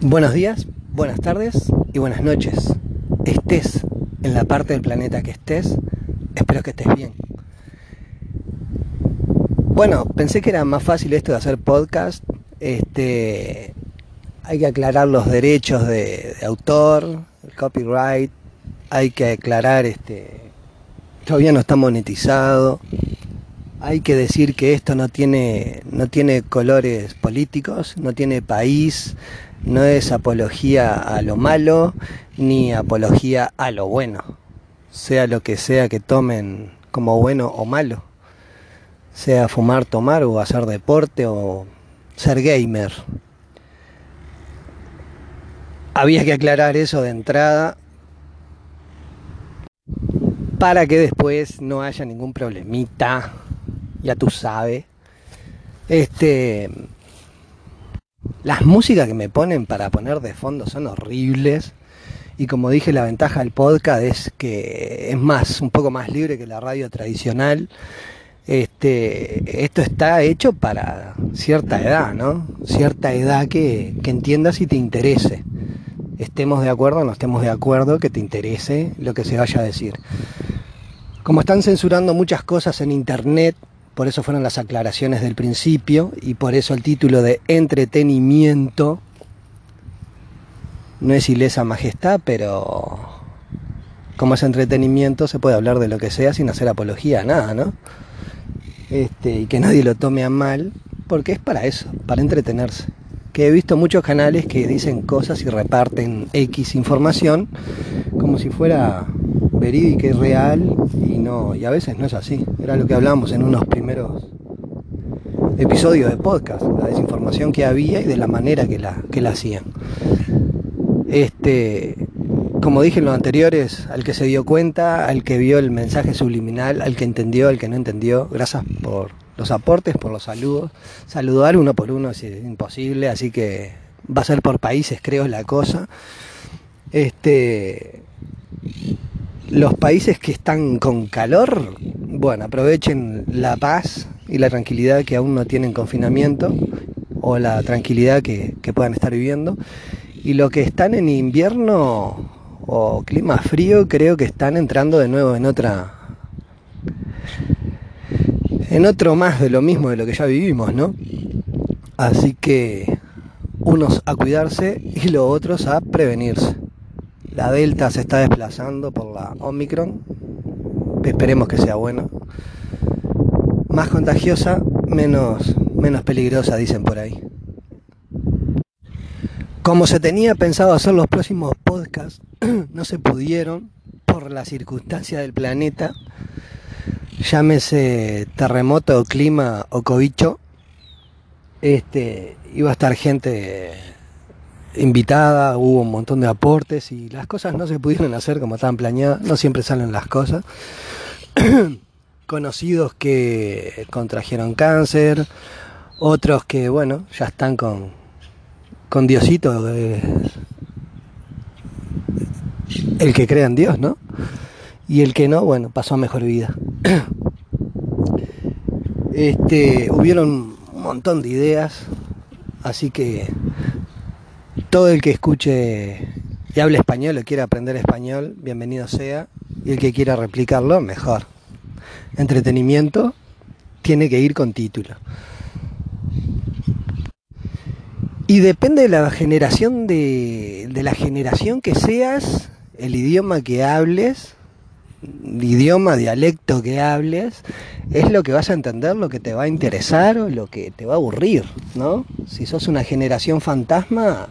Buenos días, buenas tardes y buenas noches. Estés en la parte del planeta que estés, espero que estés bien. Bueno, pensé que era más fácil esto de hacer podcast. Este, hay que aclarar los derechos de, autor, el copyright, hay que aclarar este, todavía no está monetizado. Hay que decir que esto no tiene, no tiene colores políticos, no tiene país, no es apología a lo malo ni apología a lo bueno, sea lo que sea que tomen como bueno o malo, sea fumar, tomar o hacer deporte o ser gamer. Había que aclarar eso de entrada para que después no haya ningún problemita, ya tú sabes. Este las músicas que me ponen para poner de fondo son horribles. Y como dije, la ventaja del podcast es que es más, un poco más libre que la radio tradicional. Este, esto está hecho para cierta edad, ¿no? Cierta edad que, que entiendas y te interese. Estemos de acuerdo o no estemos de acuerdo, que te interese lo que se vaya a decir. Como están censurando muchas cosas en internet, por eso fueron las aclaraciones del principio y por eso el título de entretenimiento no es ilesa majestad, pero como es entretenimiento se puede hablar de lo que sea sin hacer apología a nada, ¿no? Este, y que nadie lo tome a mal, porque es para eso, para entretenerse. Que he visto muchos canales que dicen cosas y reparten X información como si fuera verídica y real y no y a veces no es así. Era lo que hablábamos en unos primeros episodios de podcast la desinformación que había y de la manera que la que la hacían. Este como dije en los anteriores al que se dio cuenta al que vio el mensaje subliminal al que entendió al que no entendió gracias por los aportes por los saludos. Saludar uno por uno es imposible así que va a ser por países creo la cosa. Este los países que están con calor, bueno, aprovechen la paz y la tranquilidad que aún no tienen confinamiento o la tranquilidad que, que puedan estar viviendo. Y los que están en invierno o clima frío, creo que están entrando de nuevo en otra. en otro más de lo mismo de lo que ya vivimos, ¿no? Así que unos a cuidarse y los otros a prevenirse. La Delta se está desplazando por la Omicron. Esperemos que sea bueno. Más contagiosa, menos, menos peligrosa, dicen por ahí. Como se tenía pensado hacer los próximos podcasts, no se pudieron por la circunstancia del planeta. Llámese terremoto, clima o cobicho. Este, iba a estar gente invitada, hubo un montón de aportes y las cosas no se pudieron hacer como estaban planeadas, no siempre salen las cosas. Conocidos que contrajeron cáncer, otros que, bueno, ya están con, con Diosito, eh, el que crea en Dios, ¿no? Y el que no, bueno, pasó a mejor vida. Este, hubieron un montón de ideas, así que todo el que escuche y hable español o quiera aprender español, bienvenido sea. Y el que quiera replicarlo, mejor. Entretenimiento tiene que ir con título. Y depende de la generación de, de la generación que seas, el idioma que hables, idioma, dialecto que hables, es lo que vas a entender, lo que te va a interesar o lo que te va a aburrir, ¿no? Si sos una generación fantasma,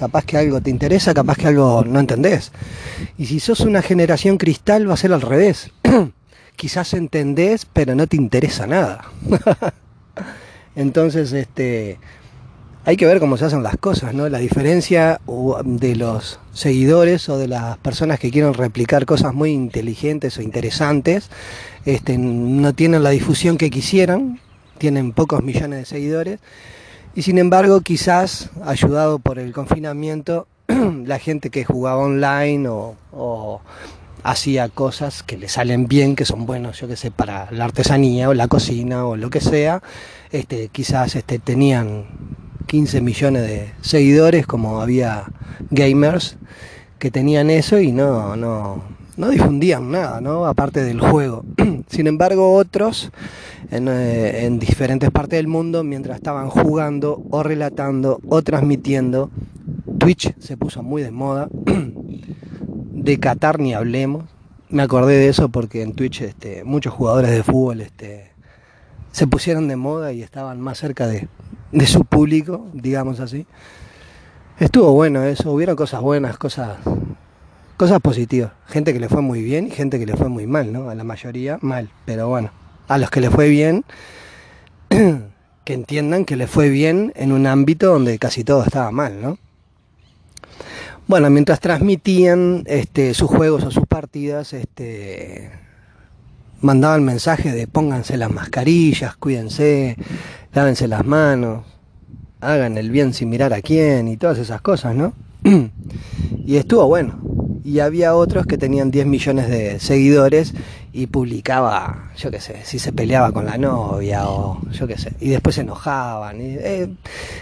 capaz que algo te interesa, capaz que algo no entendés. Y si sos una generación cristal va a ser al revés. Quizás entendés, pero no te interesa nada. Entonces, este, hay que ver cómo se hacen las cosas, ¿no? La diferencia de los seguidores o de las personas que quieren replicar cosas muy inteligentes o interesantes, este, no tienen la difusión que quisieran, tienen pocos millones de seguidores y sin embargo, quizás, ayudado por el confinamiento, la gente que jugaba online o, hacía cosas que le salen bien, que son buenos, yo que sé, para la artesanía o la cocina o lo que sea, este, quizás este, tenían 15 millones de seguidores, como había gamers que tenían eso y no, no, no difundían nada, ¿no? Aparte del juego. Sin embargo, otros en, eh, en, diferentes partes del mundo, mientras estaban jugando o relatando o transmitiendo, Twitch se puso muy de moda. de Qatar ni hablemos. Me acordé de eso porque en Twitch este, muchos jugadores de fútbol este, se pusieron de moda y estaban más cerca de, de su público, digamos así. Estuvo bueno eso, hubieron cosas buenas, cosas cosas positivas. Gente que le fue muy bien y gente que le fue muy mal, ¿no? A la mayoría mal, pero bueno, a los que le fue bien, que entiendan que le fue bien en un ámbito donde casi todo estaba mal, ¿no? Bueno, mientras transmitían este, sus juegos o sus partidas, este, mandaban mensajes de pónganse las mascarillas, cuídense, lávense las manos, hagan el bien sin mirar a quién y todas esas cosas, ¿no? y estuvo bueno. Y había otros que tenían 10 millones de seguidores y publicaba, yo qué sé, si se peleaba con la novia o yo qué sé, y después se enojaban. Eh,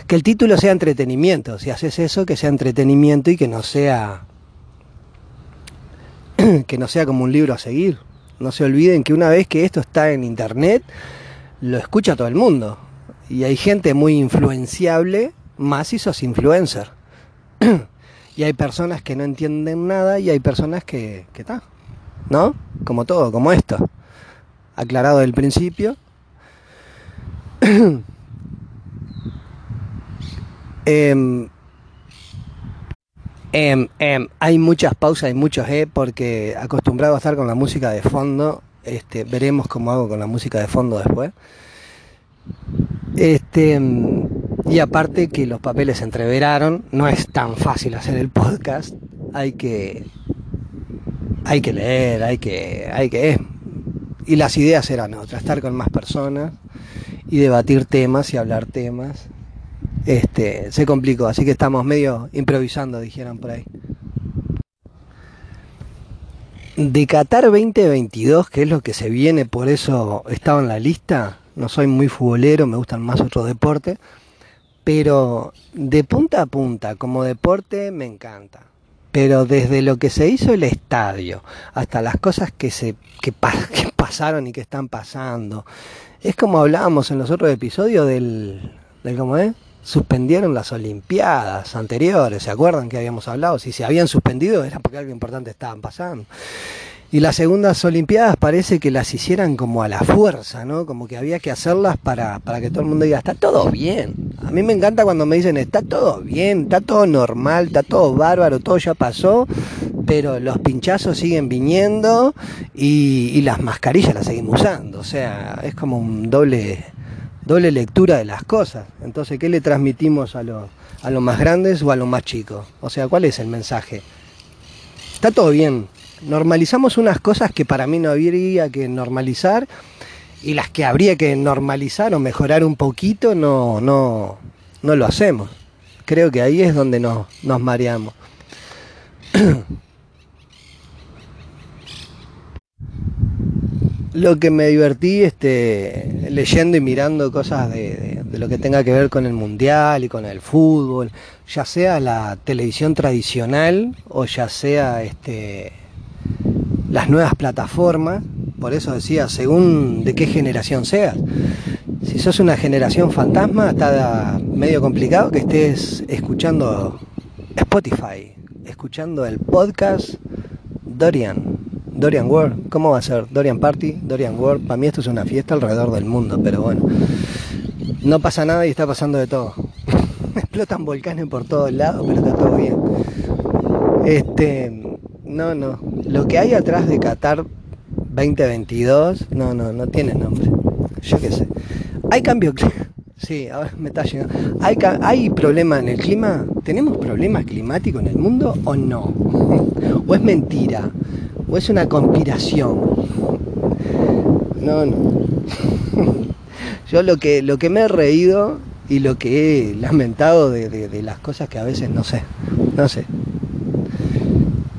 que el título sea entretenimiento, si haces eso, que sea entretenimiento y que no sea que no sea como un libro a seguir. No se olviden que una vez que esto está en internet, lo escucha todo el mundo. Y hay gente muy influenciable, más si sos influencer. y hay personas que no entienden nada y hay personas que, que está, ¿no? Como todo, como esto. Aclarado del principio. eh, eh, hay muchas pausas y muchos eh porque acostumbrado a estar con la música de fondo, este, veremos cómo hago con la música de fondo después. Este, y aparte que los papeles se entreveraron, no es tan fácil hacer el podcast, hay que hay que leer, hay que hay que y las ideas eran otras, estar con más personas y debatir temas y hablar temas este, se complicó, así que estamos medio improvisando, dijeron por ahí. De Qatar 2022, que es lo que se viene, por eso estaba en la lista, no soy muy futbolero, me gustan más otros deportes, pero de punta a punta, como deporte, me encanta. Pero desde lo que se hizo el estadio, hasta las cosas que, se, que, pasaron y que están pasando, es como hablábamos en los otros episodios del, del ¿cómo es? suspendieron las Olimpiadas anteriores, ¿se acuerdan que habíamos hablado? Si se habían suspendido era porque algo importante estaban pasando. Y las segundas Olimpiadas parece que las hicieran como a la fuerza, ¿no? Como que había que hacerlas para, para que todo el mundo diga, está todo bien. A mí me encanta cuando me dicen, está todo bien, está todo normal, está todo bárbaro, todo ya pasó, pero los pinchazos siguen viniendo y, y las mascarillas las seguimos usando. O sea, es como un doble doble lectura de las cosas. Entonces, ¿qué le transmitimos a los a los más grandes o a los más chicos? O sea, ¿cuál es el mensaje? Está todo bien. Normalizamos unas cosas que para mí no habría que normalizar y las que habría que normalizar o mejorar un poquito no, no, no lo hacemos. Creo que ahí es donde nos, nos mareamos. lo que me divertí este, leyendo y mirando cosas de, lo que tenga que ver con el mundial y con el fútbol, ya sea la televisión tradicional o ya sea este, las nuevas plataformas, por eso decía, según de qué generación seas. Si sos una generación fantasma, está medio complicado que estés escuchando Spotify, escuchando el podcast Dorian Dorian World, ¿cómo va a ser? Dorian Party, Dorian World, para mí esto es una fiesta alrededor del mundo, pero bueno, no pasa nada y está pasando de todo. Explotan volcanes por todos lados, pero está todo bien. Este, no, no, lo que hay atrás de Qatar 2022, no, no, no tiene nombre. Yo qué sé. Hay cambio Sí, ahora me está llegando. ¿Hay, ¿Hay problema en el clima? ¿Tenemos problemas climáticos en el mundo o no? ¿O es mentira? o es una conspiración. No, no. Yo lo que, lo que me he reído y lo que he lamentado de, las cosas que a veces no sé, no sé.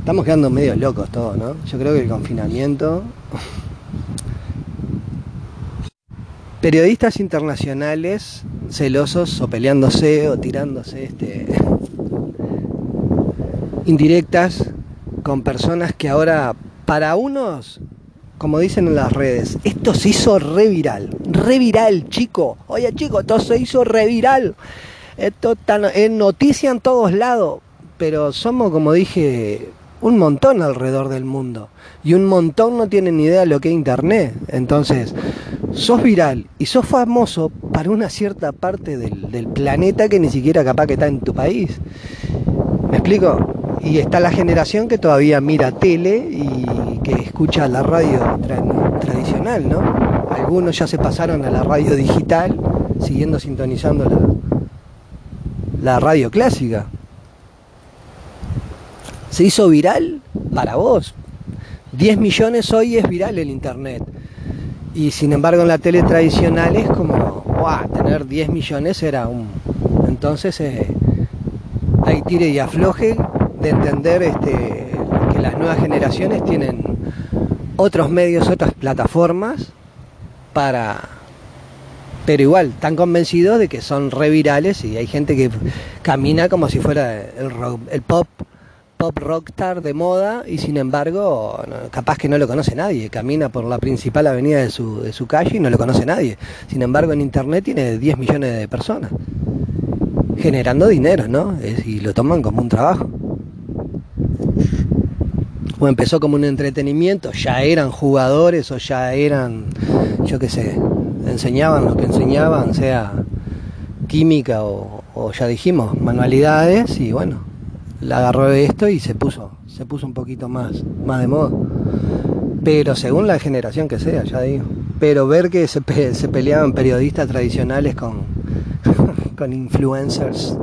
Estamos quedando medio locos todos, ¿no? Yo creo que el confinamiento. Periodistas internacionales celosos o peleándose o tirándose este, indirectas con personas que ahora para unos, como dicen en las redes, esto se hizo reviral, reviral chico, oye chico, esto se hizo reviral, esto está en noticia en todos lados, pero somos como dije un montón alrededor del mundo y un montón no tienen ni idea de lo que es internet, entonces sos viral y sos famoso para una cierta parte del, del planeta que ni siquiera capaz que está en tu país. ¿Me explico? Y está la generación que todavía mira tele y que escucha la radio tradicional, ¿no? Algunos ya se pasaron a la radio digital, siguiendo sintonizando la, la radio clásica. Se hizo viral para vos. 10 millones hoy es viral el internet. Y sin embargo en la tele tradicional es como, wow, tener 10 millones era un... Entonces eh, hay tire y afloje de entender este, que las nuevas generaciones tienen otros medios, otras plataformas para... Pero igual, están convencidos de que son revirales y hay gente que camina como si fuera el, el pop pop rockstar de moda y sin embargo capaz que no lo conoce nadie, camina por la principal avenida de su, de su calle y no lo conoce nadie. Sin embargo en internet tiene 10 millones de personas generando dinero, ¿no? y lo toman como un trabajo o empezó como un entretenimiento, ya eran jugadores o ya eran, yo qué sé, enseñaban lo que enseñaban, sea química o, ya dijimos, manualidades, y bueno, la agarró de esto y se puso, se puso un poquito más, más de moda. Pero según la generación que sea, ya digo. Pero ver que se, peleaban periodistas tradicionales con, con influencers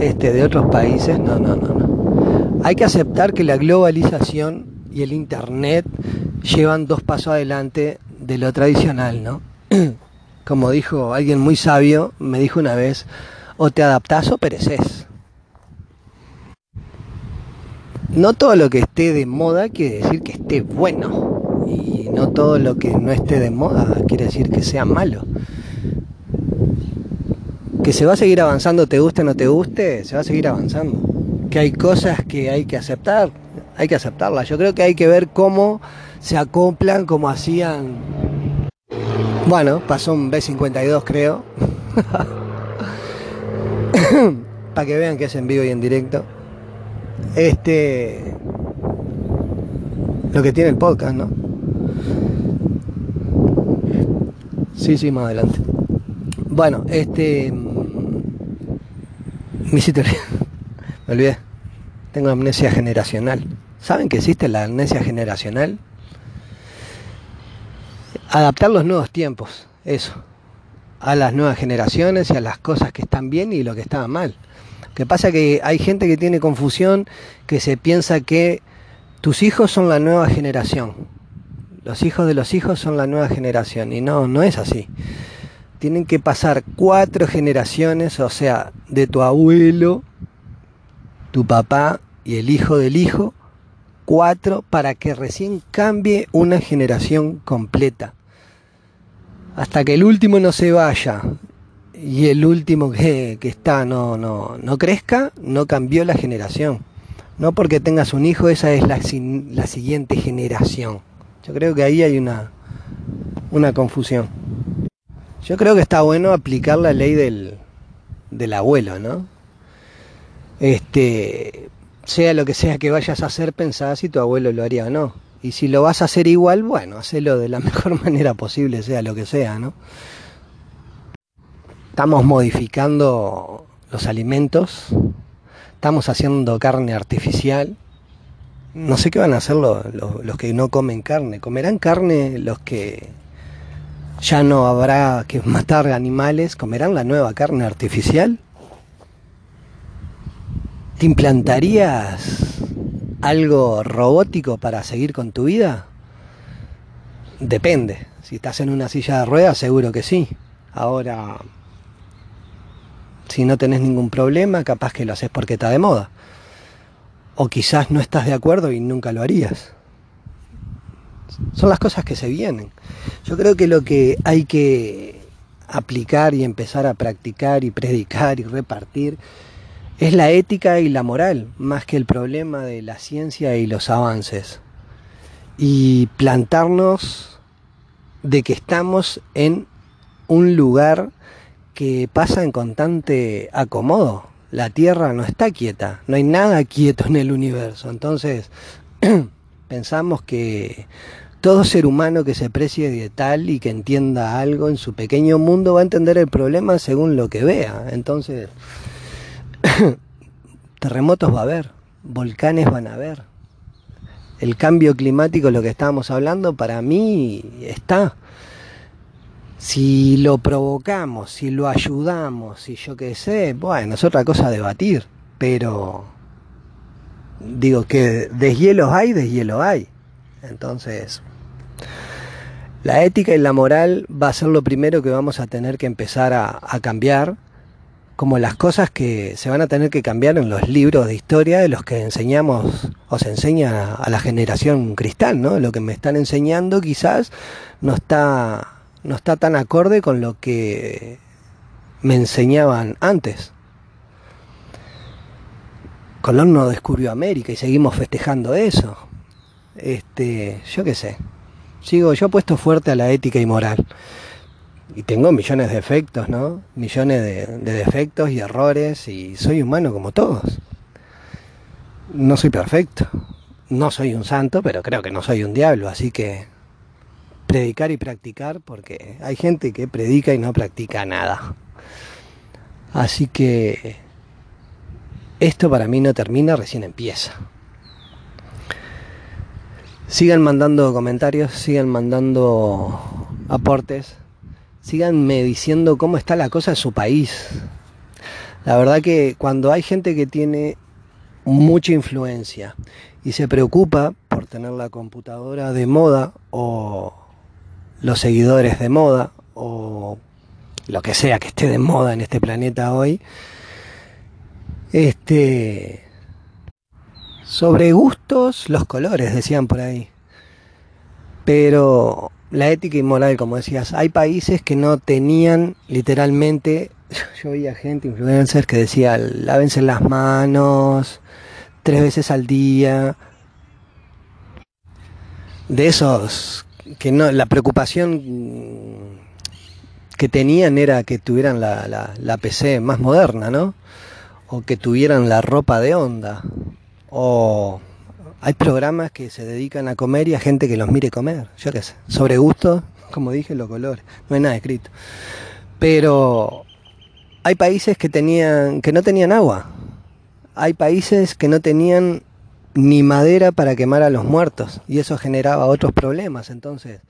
este, de otros países, no, no, no, no. Hay que aceptar que la globalización y el Internet llevan dos pasos adelante de lo tradicional, ¿no? Como dijo alguien muy sabio, me dijo una vez, o te adaptás o pereces. No todo lo que esté de moda quiere decir que esté bueno. Y no todo lo que no esté de moda quiere decir que sea malo. Que se va a seguir avanzando, te guste o no te guste, se va a seguir avanzando que hay cosas que hay que aceptar, hay que aceptarlas. Yo creo que hay que ver cómo se acoplan, como hacían. Bueno, pasó un B52 creo. Para que vean que es en vivo y en directo. Este. Lo que tiene el podcast, ¿no? Sí, sí, más adelante. Bueno, este. Mi sitio. Me olvidé. Tengo amnesia generacional. ¿Saben que existe la amnesia generacional? Adaptar los nuevos tiempos, eso. A las nuevas generaciones y a las cosas que están bien y lo que estaba mal. Que pasa que hay gente que tiene confusión, que se piensa que tus hijos son la nueva generación. Los hijos de los hijos son la nueva generación. Y no, no es así. Tienen que pasar cuatro generaciones, o sea, de tu abuelo tu papá y el hijo del hijo, cuatro, para que recién cambie una generación completa. Hasta que el último no se vaya y el último que, está no, no, no crezca, no cambió la generación. No porque tengas un hijo, esa es la, la siguiente generación. Yo creo que ahí hay una, una confusión. Yo creo que está bueno aplicar la ley del, del abuelo, ¿no? este, sea lo que sea que vayas a hacer, pensá si tu abuelo lo haría o no. Y si lo vas a hacer igual, bueno, hacelo de la mejor manera posible, sea lo que sea, ¿no? Estamos modificando los alimentos, estamos haciendo carne artificial. No sé qué van a hacer los, los que no comen carne. ¿Comerán carne los que ya no habrá que matar animales? ¿Comerán la nueva carne artificial? ¿Te implantarías algo robótico para seguir con tu vida? Depende. Si estás en una silla de ruedas, seguro que sí. Ahora, si no tenés ningún problema, capaz que lo haces porque está de moda. O quizás no estás de acuerdo y nunca lo harías. son las cosas que se vienen. Yo creo que lo que hay que aplicar y empezar a practicar y predicar y repartir es la ética y la moral, más que el problema de la ciencia y los avances. Y plantarnos de que estamos en un lugar que pasa en constante acomodo. La Tierra no está quieta, no hay nada quieto en el universo. Entonces, pensamos que todo ser humano que se precie de tal y que entienda algo en su pequeño mundo va a entender el problema según lo que vea. Entonces, terremotos va a haber, volcanes van a haber. El cambio climático, lo que estábamos hablando, para mí está. Si lo provocamos, si lo ayudamos, si yo qué sé, bueno, es otra cosa a debatir, pero digo que deshielos hay, deshielo hay. Entonces, la ética y la moral va a ser lo primero que vamos a tener que empezar a, cambiar, como las cosas que se van a tener que cambiar en los libros de historia de los que enseñamos o se enseña a, la generación cristal, ¿no? Lo que me están enseñando quizás no está, no está tan acorde con lo que me enseñaban antes. Colón no descubrió América y seguimos festejando eso. Este, yo qué sé. Sigo, yo puesto fuerte a la ética y moral. Y tengo millones de defectos, ¿no? Millones de, defectos y errores y soy humano como todos. No soy perfecto. No soy un santo, pero creo que no soy un diablo, así que predicar y practicar porque hay gente que predica y no practica nada. Así que esto para mí no termina, recién empieza. Sigan mandando comentarios, sigan mandando aportes, síganme diciendo cómo está la cosa en su país. La verdad que cuando hay gente que tiene mucha influencia y se preocupa por tener la computadora de moda o los seguidores de moda o lo que sea que esté de moda en este planeta hoy, este sobre gustos, los colores, decían por ahí. Pero la ética y moral, como decías, hay países que no tenían literalmente, yo oía gente, influencers, que decía, lávense las manos tres veces al día. De esos que no, la preocupación que tenían era que tuvieran la, la, la PC más moderna, ¿no? O que tuvieran la ropa de onda o hay programas que se dedican a comer y a gente que los mire comer, yo qué sé, sobre gusto, como dije, los colores, no hay nada escrito. Pero hay países que tenían que no tenían agua. Hay países que no tenían ni madera para quemar a los muertos y eso generaba otros problemas. Entonces,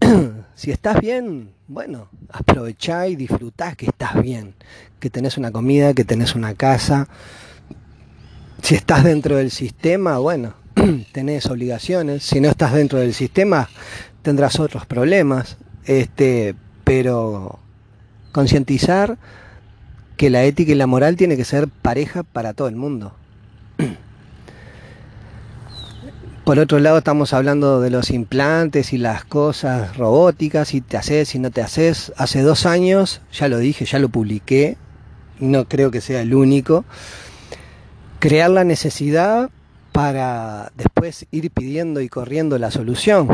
si estás bien, bueno, aprovechá y disfrutá que estás bien, que tenés una comida, que tenés una casa, si estás dentro del sistema, bueno, tenés obligaciones. Si no estás dentro del sistema, tendrás otros problemas. Este, pero concientizar que la ética y la moral tiene que ser pareja para todo el mundo. Por otro lado, estamos hablando de los implantes y las cosas robóticas, si te haces, si no te haces. Hace dos años, ya lo dije, ya lo publiqué, no creo que sea el único crear la necesidad para después ir pidiendo y corriendo la solución.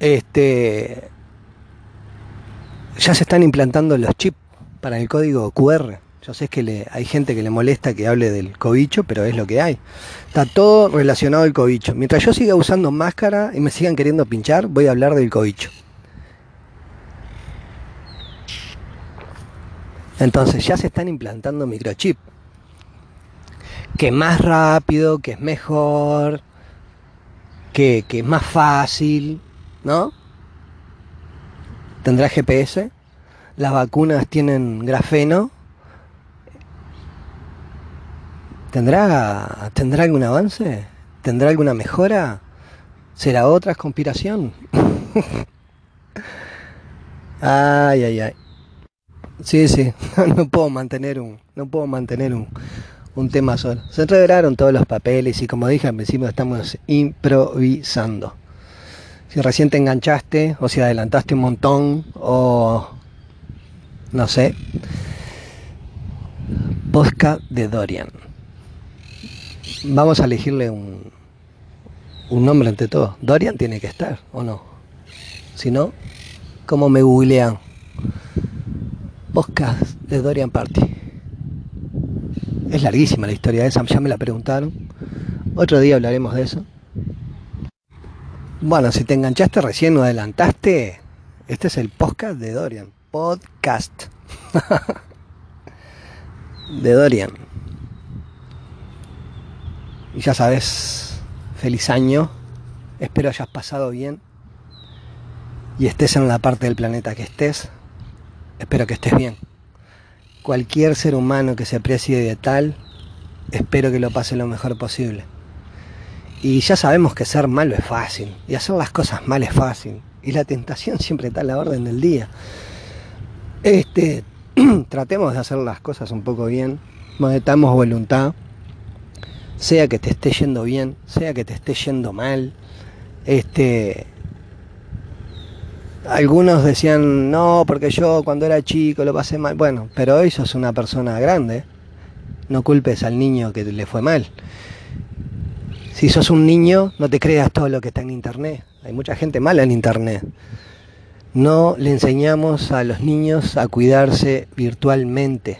Este, ya se están implantando los chips para el código QR. Yo sé que le, hay gente que le molesta que hable del cobicho, pero es lo que hay. Está todo relacionado al cobicho. Mientras yo siga usando máscara y me sigan queriendo pinchar, voy a hablar del cobicho. Entonces ya se están implantando microchips que más rápido, que es mejor, que, es más fácil, ¿no? Tendrá GPS, las vacunas tienen grafeno. ¿Tendrá, ¿Tendrá algún avance? ¿Tendrá alguna mejora? ¿Será otra conspiración? ay, ay, ay. Sí, sí, no puedo mantener un, no puedo mantener un, un tema solo. Se entregaron todos los papeles y como dije al principio estamos improvisando. Si recién te enganchaste o si adelantaste un montón o no sé. Posca de Dorian. Vamos a elegirle un, un nombre entre todos. Dorian tiene que estar, ¿o no? Si no, ¿cómo me googlean? Podcast de Dorian Party. Es larguísima la historia de esa, ya me la preguntaron. Otro día hablaremos de eso. Bueno, si te enganchaste recién o adelantaste, este es el podcast de Dorian. Podcast de Dorian. Y ya sabes, feliz año. Espero hayas pasado bien y estés en la parte del planeta que estés. Espero que estés bien. Cualquier ser humano que se aprecie de tal, espero que lo pase lo mejor posible. Y ya sabemos que ser malo es fácil, y hacer las cosas mal es fácil, y la tentación siempre está a la orden del día. Este, tratemos de hacer las cosas un poco bien, metamos voluntad, sea que te esté yendo bien, sea que te esté yendo mal. Este, algunos decían, no, porque yo cuando era chico lo pasé mal. Bueno, pero hoy sos una persona grande. No culpes al niño que le fue mal. Si sos un niño, no te creas todo lo que está en internet. Hay mucha gente mala en internet. No le enseñamos a los niños a cuidarse virtualmente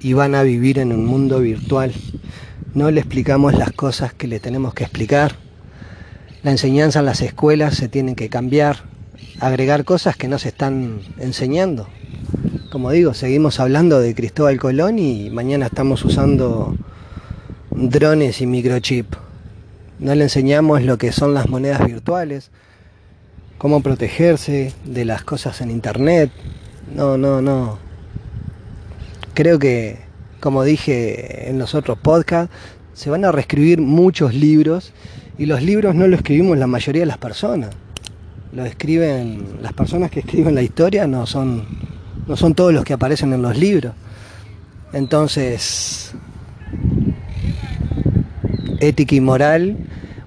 y van a vivir en un mundo virtual. No le explicamos las cosas que le tenemos que explicar. La enseñanza en las escuelas se tiene que cambiar, agregar cosas que no se están enseñando. Como digo, seguimos hablando de Cristóbal Colón y mañana estamos usando drones y microchip no le enseñamos lo que son las monedas virtuales, cómo protegerse de las cosas en internet. No, no, no. Creo que, como dije en los otros podcasts, se van a reescribir muchos libros y los libros no los escribimos la mayoría de las personas. Lo escriben las personas que escriben la historia no son no son todos los que aparecen en los libros. Entonces, ética y moral,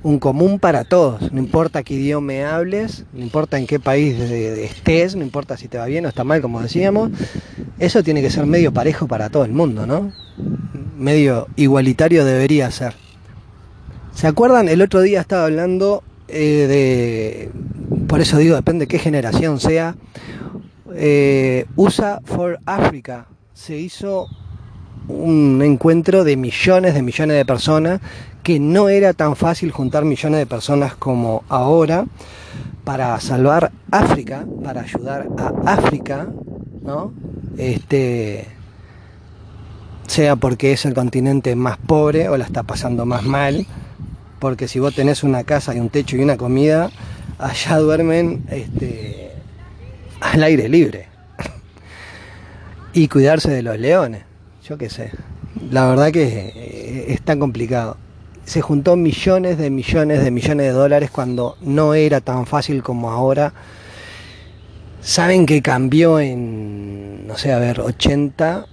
un común para todos, no importa qué idioma hables, no importa en qué país estés, no importa si te va bien o está mal, como decíamos, eso tiene que ser medio parejo para todo el mundo, ¿no? Medio igualitario debería ser. ¿Se acuerdan? El otro día estaba hablando eh, de, por eso digo, depende de qué generación sea, eh, USA for Africa, se hizo un encuentro de millones de millones de personas que no era tan fácil juntar millones de personas como ahora para salvar África, para ayudar a África, ¿no? Este sea porque es el continente más pobre o la está pasando más mal, porque si vos tenés una casa y un techo y una comida, allá duermen este, al aire libre. y cuidarse de los leones yo qué sé. La verdad que eh, es tan complicado. Se juntó millones de millones de millones de dólares cuando no era tan fácil como ahora. Saben que cambió en, no sé, a ver, 80,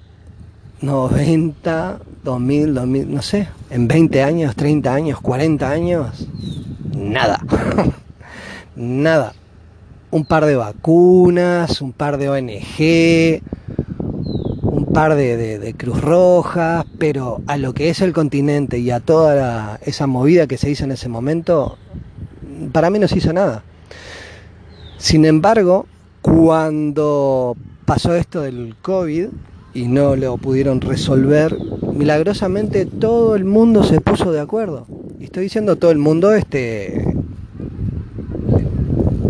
90, 2000, 2000, no sé, en 20 años, 30 años, 40 años, nada. nada. Un par de vacunas, un par de ONG, par de, Cruz Roja, pero a lo que es el continente y a toda esa movida que se hizo en ese momento, para mí no se hizo nada. Sin embargo, cuando pasó esto del COVID y no lo pudieron resolver, milagrosamente todo el mundo se puso de acuerdo. Y estoy diciendo todo el mundo, este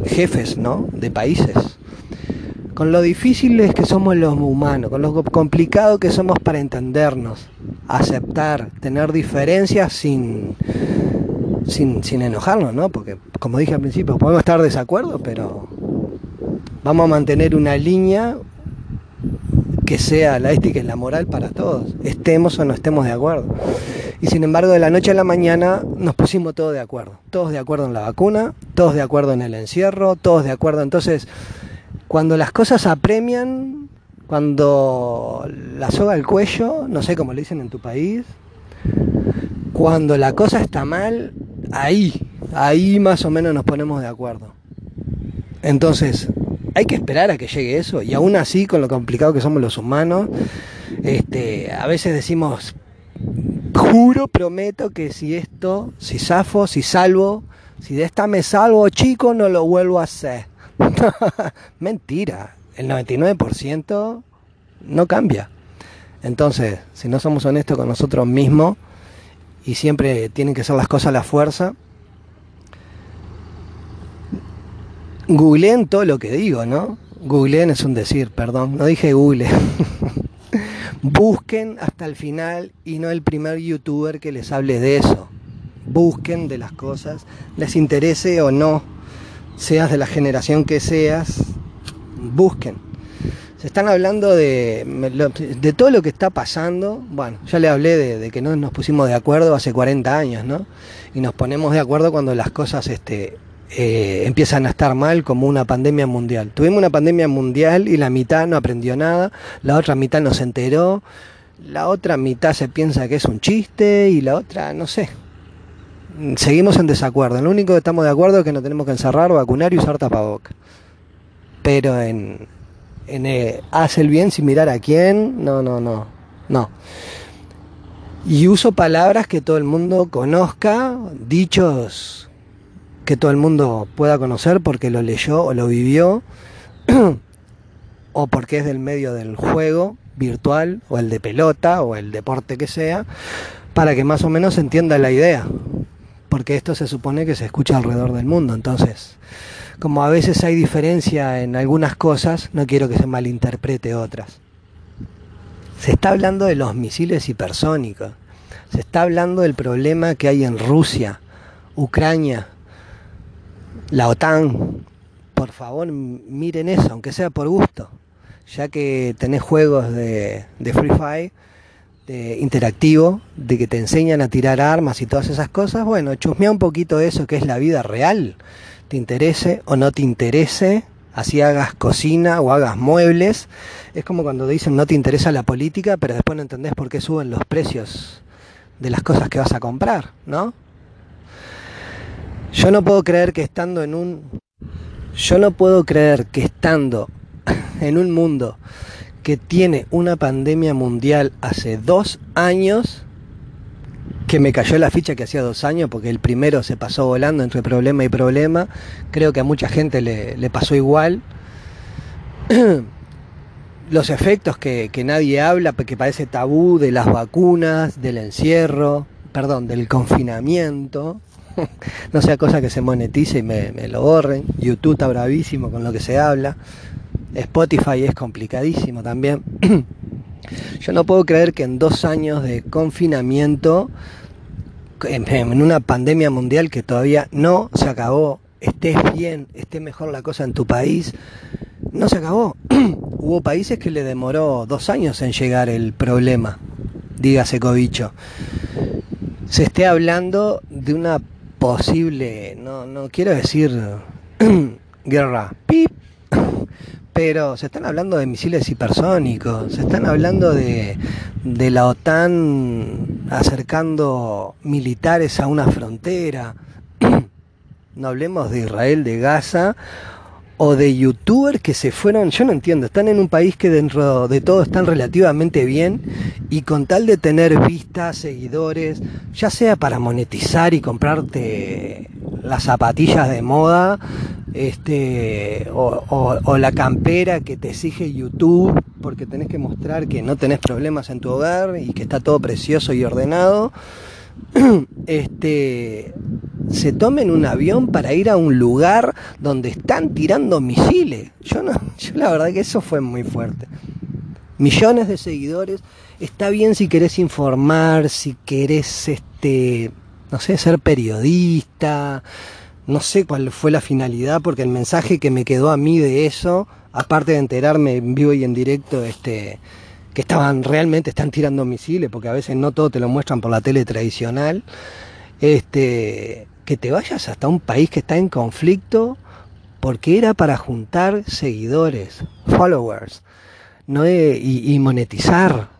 jefes, ¿no? De países con lo difíciles que somos los humanos, con lo complicado que somos para entendernos, aceptar, tener diferencias sin, sin, sin enojarnos, ¿no? Porque, como dije al principio, podemos estar de desacuerdo, pero vamos a mantener una línea que sea la ética y la moral para todos, estemos o no estemos de acuerdo. Y sin embargo, de la noche a la mañana nos pusimos todos de acuerdo. Todos de acuerdo en la vacuna, todos de acuerdo en el encierro, todos de acuerdo. Entonces, cuando las cosas apremian, cuando la soga al cuello, no sé cómo le dicen en tu país, cuando la cosa está mal, ahí, ahí más o menos nos ponemos de acuerdo. Entonces, hay que esperar a que llegue eso. Y aún así, con lo complicado que somos los humanos, este, a veces decimos, juro, prometo que si esto, si zafo, si salvo, si de esta me salvo, chico, no lo vuelvo a hacer. Mentira, el 99% no cambia. Entonces, si no somos honestos con nosotros mismos y siempre tienen que ser las cosas a la fuerza, googleen todo lo que digo, ¿no? Googleen es un decir, perdón, no dije google. Busquen hasta el final y no el primer youtuber que les hable de eso. Busquen de las cosas, les interese o no, seas de la generación que seas, busquen. Se están hablando de, de todo lo que está pasando. Bueno, ya le hablé de, que no nos pusimos de acuerdo hace 40 años, ¿no? Y nos ponemos de acuerdo cuando las cosas este, eh, empiezan a estar mal como una pandemia mundial. Tuvimos una pandemia mundial y la mitad no aprendió nada, la otra mitad no se enteró, la otra mitad se piensa que es un chiste y la otra no sé. Seguimos en desacuerdo. Lo único que estamos de acuerdo es que nos tenemos que encerrar, vacunar y usar tapabocas. Pero en, en eh, hace el bien sin mirar a quién, no, no, no, no. Y uso palabras que todo el mundo conozca, dichos que todo el mundo pueda conocer porque lo leyó o lo vivió, o porque es del medio del juego virtual, o el de pelota, o el deporte que sea, para que más o menos entienda la idea. Porque esto se supone que se escucha alrededor del mundo. Entonces, como a veces hay diferencia en algunas cosas, no quiero que se malinterprete otras. Se está hablando de los misiles hipersónicos. Se está hablando del problema que hay en Rusia, Ucrania, la OTAN, por favor miren eso, aunque sea por gusto, ya que tenés juegos de, Free Fire, de interactivo, de que te enseñan a tirar armas y todas esas cosas, bueno, chusmea un poquito eso que es la vida real, te interese o no te interese, así hagas cocina o hagas muebles, es como cuando dicen no te interesa la política, pero después no entendés por qué suben los precios de las cosas que vas a comprar, ¿no? Yo no puedo creer que estando en un... Yo no puedo creer que estando en un mundo que tiene una pandemia mundial hace dos años, que me cayó la ficha que hacía dos años, porque el primero se pasó volando entre problema y problema, creo que a mucha gente le, le pasó igual. Los efectos que, que nadie habla, que parece tabú de las vacunas, del encierro, perdón, del confinamiento, no sea cosa que se monetice y me, lo borren. YouTube está bravísimo con lo que se habla. Spotify es complicadísimo también. Yo no puedo creer que en dos años de confinamiento, en, una pandemia mundial que todavía no se acabó, estés bien, esté mejor la cosa en tu país, no se acabó. Hubo países que le demoró dos años en llegar el problema, dígase Covicho. Se esté hablando de una posible, no, no quiero decir guerra, pero se están hablando de misiles hipersónicos, se están hablando de, de la OTAN acercando militares a una frontera. No hablemos de Israel, de Gaza o de youtubers que se fueron, yo no entiendo, están en un país que dentro de todo están relativamente bien y con tal de tener vistas, seguidores, ya sea para monetizar y comprarte las zapatillas de moda, este, o, o la campera que te exige YouTube porque tenés que mostrar que no tenés problemas en tu hogar y que está todo precioso y ordenado, este, se tomen un avión para ir a un lugar donde están tirando misiles. Yo no, yo la verdad que eso fue muy fuerte. Millones de seguidores. Está bien si querés informar, si querés este, no sé, ser periodista. No sé cuál fue la finalidad, porque el mensaje que me quedó a mí de eso, aparte de enterarme en vivo y en directo, este, que estaban realmente están tirando misiles, porque a veces no todo te lo muestran por la tele tradicional, este, que te vayas hasta un país que está en conflicto porque era para juntar seguidores, followers, no y, monetizar.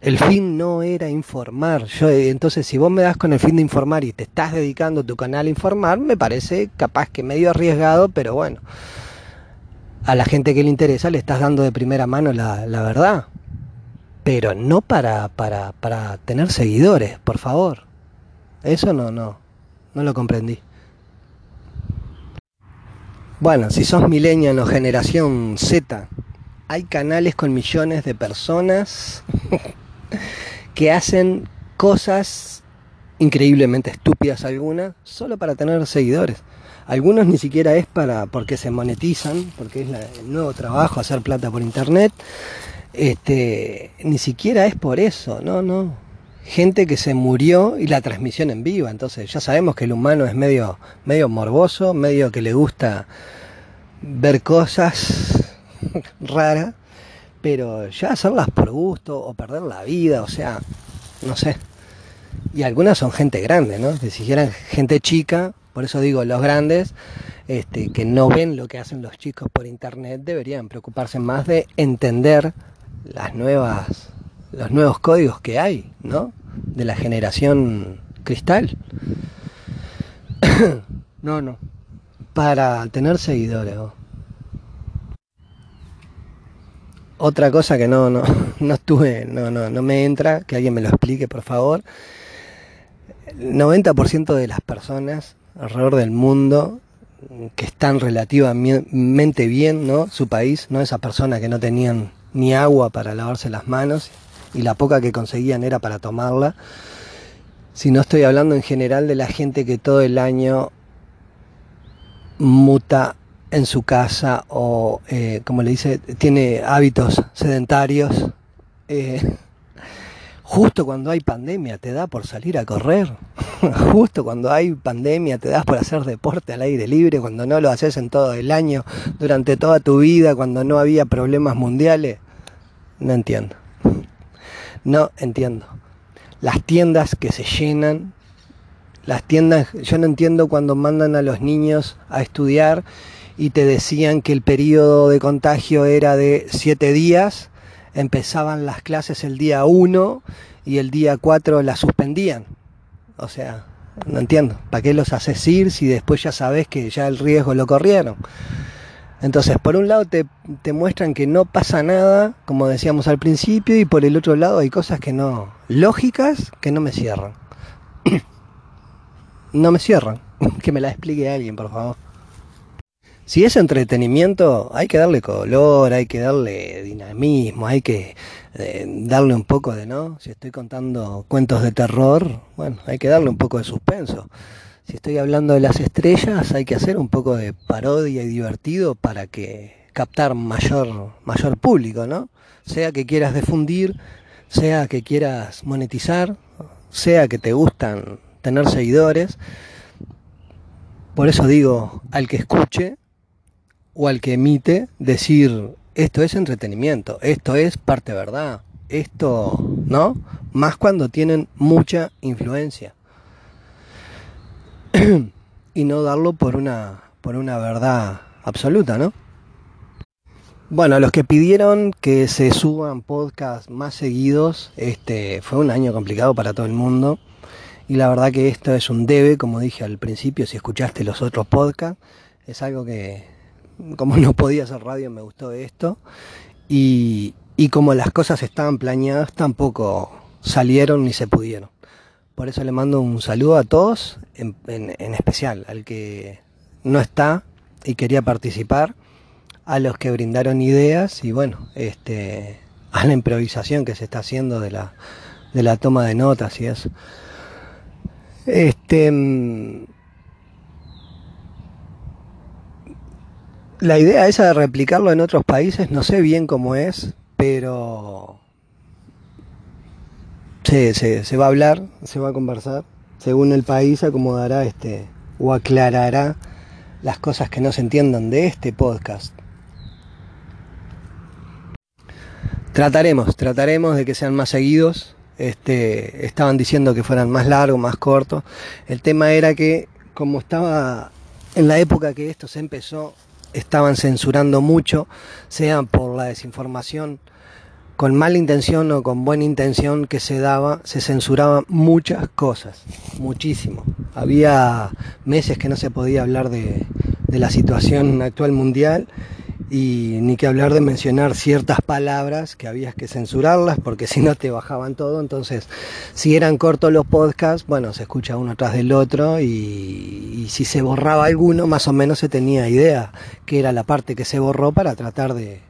El fin no era informar. Yo, entonces, si vos me das con el fin de informar y te estás dedicando tu canal a informar, me parece capaz que medio arriesgado, pero bueno, a la gente que le interesa le estás dando de primera mano la, la verdad. Pero no para, para, para tener seguidores, por favor. Eso no, no, no lo comprendí. Bueno, si sos millennial o generación Z, hay canales con millones de personas que hacen cosas increíblemente estúpidas algunas solo para tener seguidores. Algunos ni siquiera es para porque se monetizan, porque es el nuevo trabajo hacer plata por internet. Este, ni siquiera es por eso, no, no. Gente que se murió y la transmisión en vivo, entonces ya sabemos que el humano es medio medio morboso, medio que le gusta ver cosas raras, pero ya hacerlas por gusto o perder la vida, o sea, no sé. Y algunas son gente grande, ¿no? Si dijeran gente chica, por eso digo, los grandes, este, que no ven lo que hacen los chicos por internet, deberían preocuparse más de entender las nuevas, los nuevos códigos que hay, ¿no? De la generación cristal. no, no. Para tener seguidores. Otra cosa que no, no, no estuve, no, no, no me entra, que alguien me lo explique, por favor. El 90% de las personas alrededor del mundo que están relativamente bien, ¿no? Su país, ¿no? Esas personas que no tenían ni agua para lavarse las manos y la poca que conseguían era para tomarla. Si no estoy hablando en general de la gente que todo el año muta en su casa o, eh, como le dice, tiene hábitos sedentarios. Eh, justo cuando hay pandemia te da por salir a correr. justo cuando hay pandemia te das por hacer deporte al aire libre, cuando no lo haces en todo el año, durante toda tu vida, cuando no había problemas mundiales. No entiendo. No entiendo. Las tiendas que se llenan, las tiendas, yo no entiendo cuando mandan a los niños a estudiar y te decían que el periodo de contagio era de siete días, empezaban las clases el día 1 y el día 4 las suspendían. O sea, no entiendo, ¿para qué los haces ir si después ya sabes que ya el riesgo lo corrieron? Entonces, por un lado te, te, muestran que no pasa nada, como decíamos al principio, y por el otro lado hay cosas que no, lógicas, que no me cierran. no me cierran. que me la explique alguien, por favor si es entretenimiento, hay que darle color, hay que darle dinamismo, hay que eh, darle un poco de, ¿no? Si estoy contando cuentos de terror, bueno, hay que darle un poco de suspenso. Si estoy hablando de las estrellas, hay que hacer un poco de parodia y divertido para que captar mayor, mayor público, ¿no? Sea que quieras difundir, sea que quieras monetizar, sea que te gustan tener seguidores. Por eso digo, al que escuche, o al que emite decir esto es entretenimiento, esto es parte verdad, esto, ¿no? Más cuando tienen mucha influencia. y no darlo por una por una verdad absoluta, ¿no? Bueno, los que pidieron que se suban podcasts más seguidos, este fue un año complicado para todo el mundo. Y la verdad que esto es un debe, como dije al principio, si escuchaste los otros podcasts, es algo que, como no podía hacer radio, me gustó esto. Y, y como las cosas estaban planeadas, tampoco salieron ni se pudieron. Por eso le mando un saludo a todos, en, en, especial al que no está y quería participar, a los que brindaron ideas y bueno, este, a la improvisación que se está haciendo de la, de la toma de notas y eso. Este, la idea esa de replicarlo en otros países, no sé bien cómo es, pero se, se, va a hablar, se va a conversar, según el país acomodará este o aclarará las cosas que no se entiendan de este podcast. Trataremos, trataremos de que sean más seguidos. Este, estaban diciendo que fueran más largos, más cortos. El tema era que como estaba en la época que esto se empezó, estaban censurando mucho, sea por la desinformación con mala intención o con buena intención que se daba, se censuraban muchas cosas, muchísimo. Había meses que no se podía hablar de, de la situación actual mundial y ni que hablar de mencionar ciertas palabras que habías que censurarlas porque si no te bajaban todo. Entonces, si eran cortos los podcasts, bueno, se escucha uno tras del otro y, si se borraba alguno, más o menos se tenía idea que era la parte que se borró para tratar de,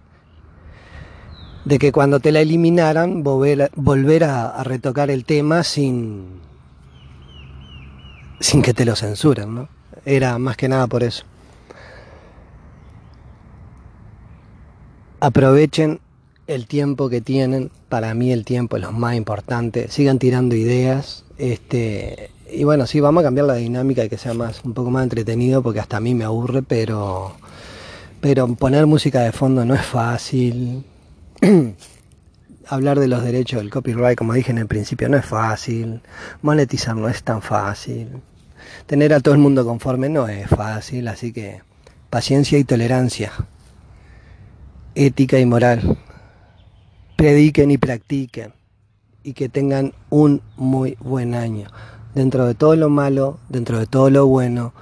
de que cuando te la eliminaran volver, volver a, a retocar el tema sin, sin que te lo censuren, ¿no? Era más que nada por eso. Aprovechen el tiempo que tienen. Para mí el tiempo es lo más importante. Sigan tirando ideas. Este, y bueno, sí, vamos a cambiar la dinámica y que sea más, un poco más entretenido porque hasta a mí me aburre, pero, pero poner música de fondo no es fácil. Hablar de los derechos del copyright, como dije en el principio, no es fácil. Monetizar no es tan fácil. Tener a todo el mundo conforme no es fácil, así que paciencia y tolerancia ética y moral. Prediquen y practiquen y que tengan un muy buen año. Dentro de todo lo malo, dentro de todo lo bueno.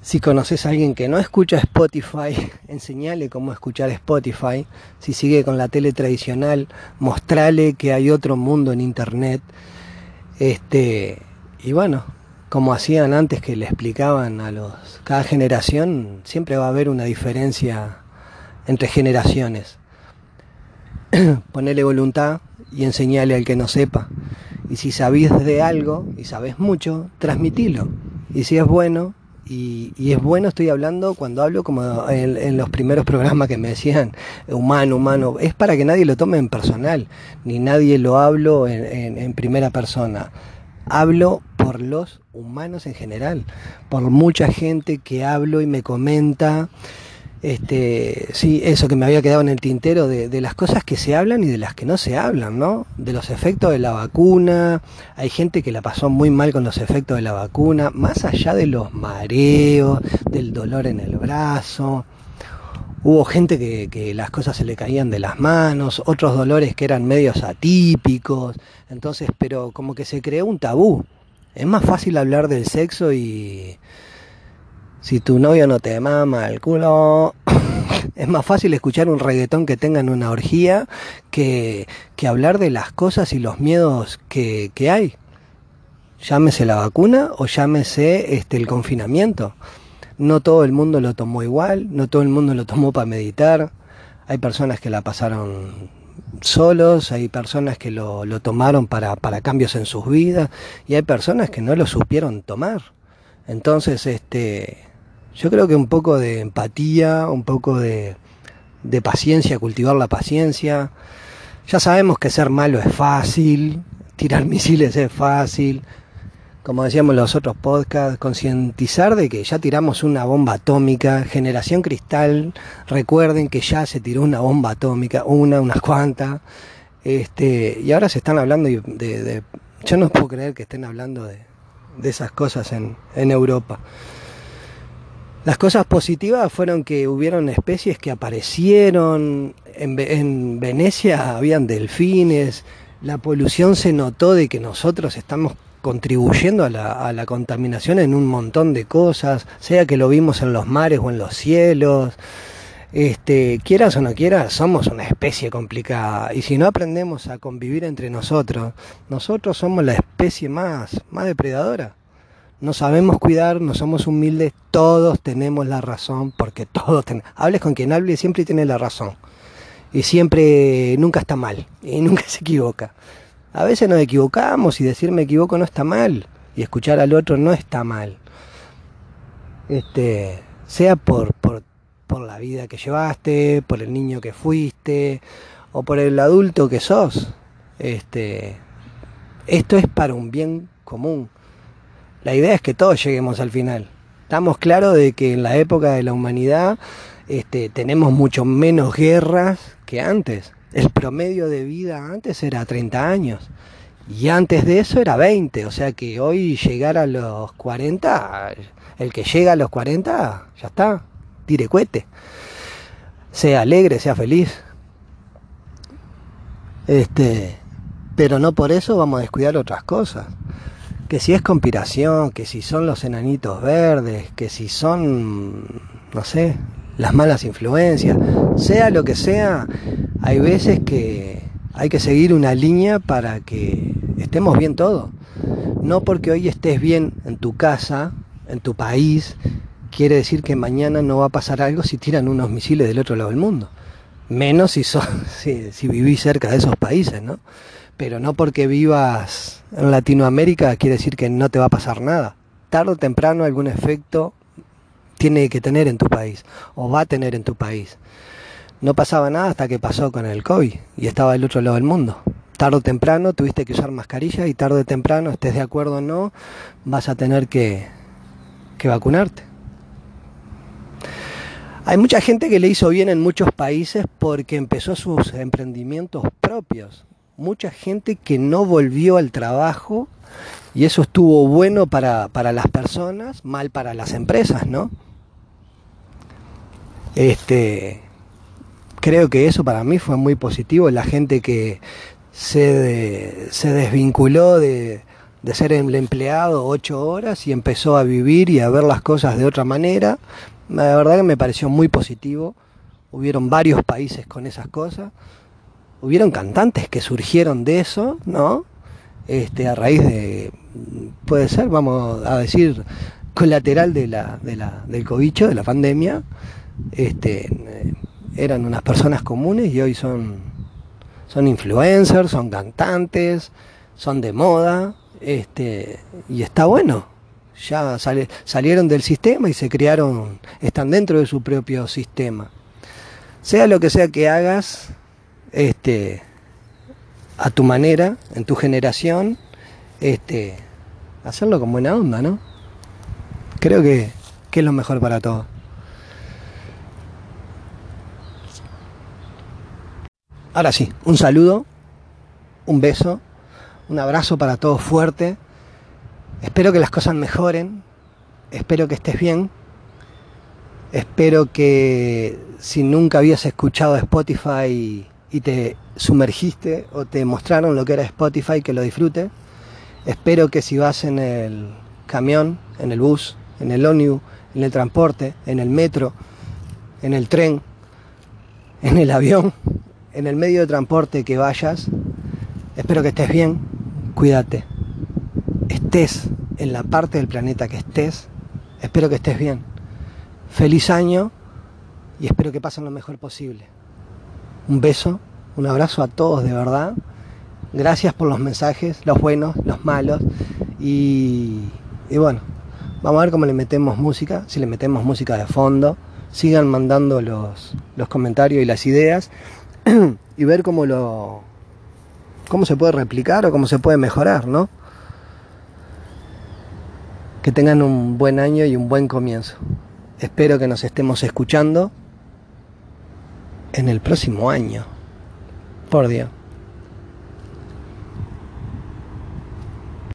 Si conoces a alguien que no escucha Spotify, enseñale cómo escuchar Spotify. Si sigue con la tele tradicional, mostrale que hay otro mundo en internet. Este, y bueno, como hacían antes que le explicaban a los cada generación, siempre va a haber una diferencia entre generaciones. Ponele voluntad y enseñale al que no sepa. Y si sabís de algo y sabes mucho, transmitilo. Y si es bueno, y, es bueno, estoy hablando cuando hablo como en, los primeros programas que me decían, humano, humano, es para que nadie lo tome en personal, ni nadie lo hablo en, en primera persona. Hablo por los humanos en general, por mucha gente que hablo y me comenta este, sí, eso que me había quedado en el tintero de, las cosas que se hablan y de las que no se hablan, ¿no? De los efectos de la vacuna, hay gente que la pasó muy mal con los efectos de la vacuna, más allá de los mareos, del dolor en el brazo. Hubo gente que, que las cosas se le caían de las manos, otros dolores que eran medios atípicos, entonces, pero como que se creó un tabú. Es más fácil hablar del sexo y, si tu novio no te mama el culo, es más fácil escuchar un reggaetón que tengan una orgía que, que hablar de las cosas y los miedos que, que hay. Llámese la vacuna o llámese este, el confinamiento. No todo el mundo lo tomó igual, no todo el mundo lo tomó para meditar. Hay personas que la pasaron solos, hay personas que lo, lo tomaron para, para cambios en sus vidas y hay personas que no lo supieron tomar. Entonces, este, yo creo que un poco de empatía, un poco de, paciencia, cultivar la paciencia. Ya sabemos que ser malo es fácil, tirar misiles es fácil. Como decíamos en los otros podcasts, concientizar de que ya tiramos una bomba atómica. Generación Cristal, recuerden que ya se tiró una bomba atómica, una, unas cuantas. Este, y ahora se están hablando de, de, yo no puedo creer que estén hablando de, de esas cosas en, en Europa. Las cosas positivas fueron que hubieron especies que aparecieron, en, Venecia habían delfines, la polución se notó de que nosotros estamos contribuyendo a la, contaminación en un montón de cosas, sea que lo vimos en los mares o en los cielos. Este, quieras o no quieras, somos una especie complicada y si no aprendemos a convivir entre nosotros, nosotros somos la especie más, más depredadora no sabemos cuidar, no somos humildes, todos tenemos la razón, porque todos tenemos. Hables con quien hable, siempre tiene la razón. Y siempre, nunca está mal, y nunca se equivoca. A veces nos equivocamos y decir me equivoco no está mal, y escuchar al otro no está mal. Este, sea por, por, por la vida que llevaste, por el niño que fuiste, o por el adulto que sos. Este, esto es para un bien común. La idea es que todos lleguemos al final. Estamos claros de que en la época de la humanidad este, tenemos mucho menos guerras que antes. El promedio de vida antes era 30 años. Y antes de eso era 20. O sea que hoy llegar a los 40, el que llega a los 40, ya está. Tire cohete. Sea alegre, sea feliz. Este, pero no por eso vamos a descuidar otras cosas. Que si es conspiración, que si son los enanitos verdes, que si son, no sé, las malas influencias, sea lo que sea, hay veces que hay que seguir una línea para que estemos bien todos. No porque hoy estés bien en tu casa, en tu país, quiere decir que mañana no va a pasar algo si tiran unos misiles del otro lado del mundo. Menos si, son, si, si vivís cerca de esos países, ¿no? Pero no porque vivas en Latinoamérica quiere decir que no te va a pasar nada. Tarde o temprano algún efecto tiene que tener en tu país o va a tener en tu país. No pasaba nada hasta que pasó con el COVID y estaba del otro lado del mundo. Tarde o temprano tuviste que usar mascarilla y tarde o temprano, estés de acuerdo o no, vas a tener que, que vacunarte. Hay mucha gente que le hizo bien en muchos países porque empezó sus emprendimientos propios. Mucha gente que no volvió al trabajo y eso estuvo bueno para, para las personas, mal para las empresas, ¿no? Este, creo que eso para mí fue muy positivo. La gente que se, se desvinculó de, de ser el empleado ocho horas y empezó a vivir y a ver las cosas de otra manera. La verdad que me pareció muy positivo. Hubieron varios países con esas cosas. Hubieron cantantes que surgieron de eso, ¿no? Este, a raíz de, puede ser, vamos a decir, colateral de la, de la, del cobicho, de la pandemia este, eran unas personas comunes y hoy son, son influencers, son cantantes, son de moda, este, y está bueno. Ya salieron del sistema y se crearon, están dentro de su propio sistema. Sea lo que sea que hagas, este, a tu manera, en tu generación, este, hacerlo con buena onda, ¿no? Creo que, que es lo mejor para todos. Ahora sí, un saludo, un beso, un abrazo para todos fuerte. Espero que las cosas mejoren, espero que estés bien, espero que si nunca habías escuchado Spotify y te sumergiste o te mostraron lo que era Spotify, que lo disfrutes. Espero que si vas en el camión, en el bus, en el ómnibus, en el transporte, en el metro, en el tren, en el avión, en el medio de transporte que vayas, espero que estés bien, cuídate. Estés en la parte del planeta que estés, espero que estés bien. Feliz año y espero que pasen lo mejor posible. Un beso, un abrazo a todos de verdad. Gracias por los mensajes, los buenos, los malos. Y, y bueno, vamos a ver cómo le metemos música, si le metemos música de fondo. Sigan mandando los, los comentarios y las ideas. y ver cómo lo cómo se puede replicar o cómo se puede mejorar, ¿no? Que tengan un buen año y un buen comienzo. Espero que nos estemos escuchando en el próximo año. Por Dios.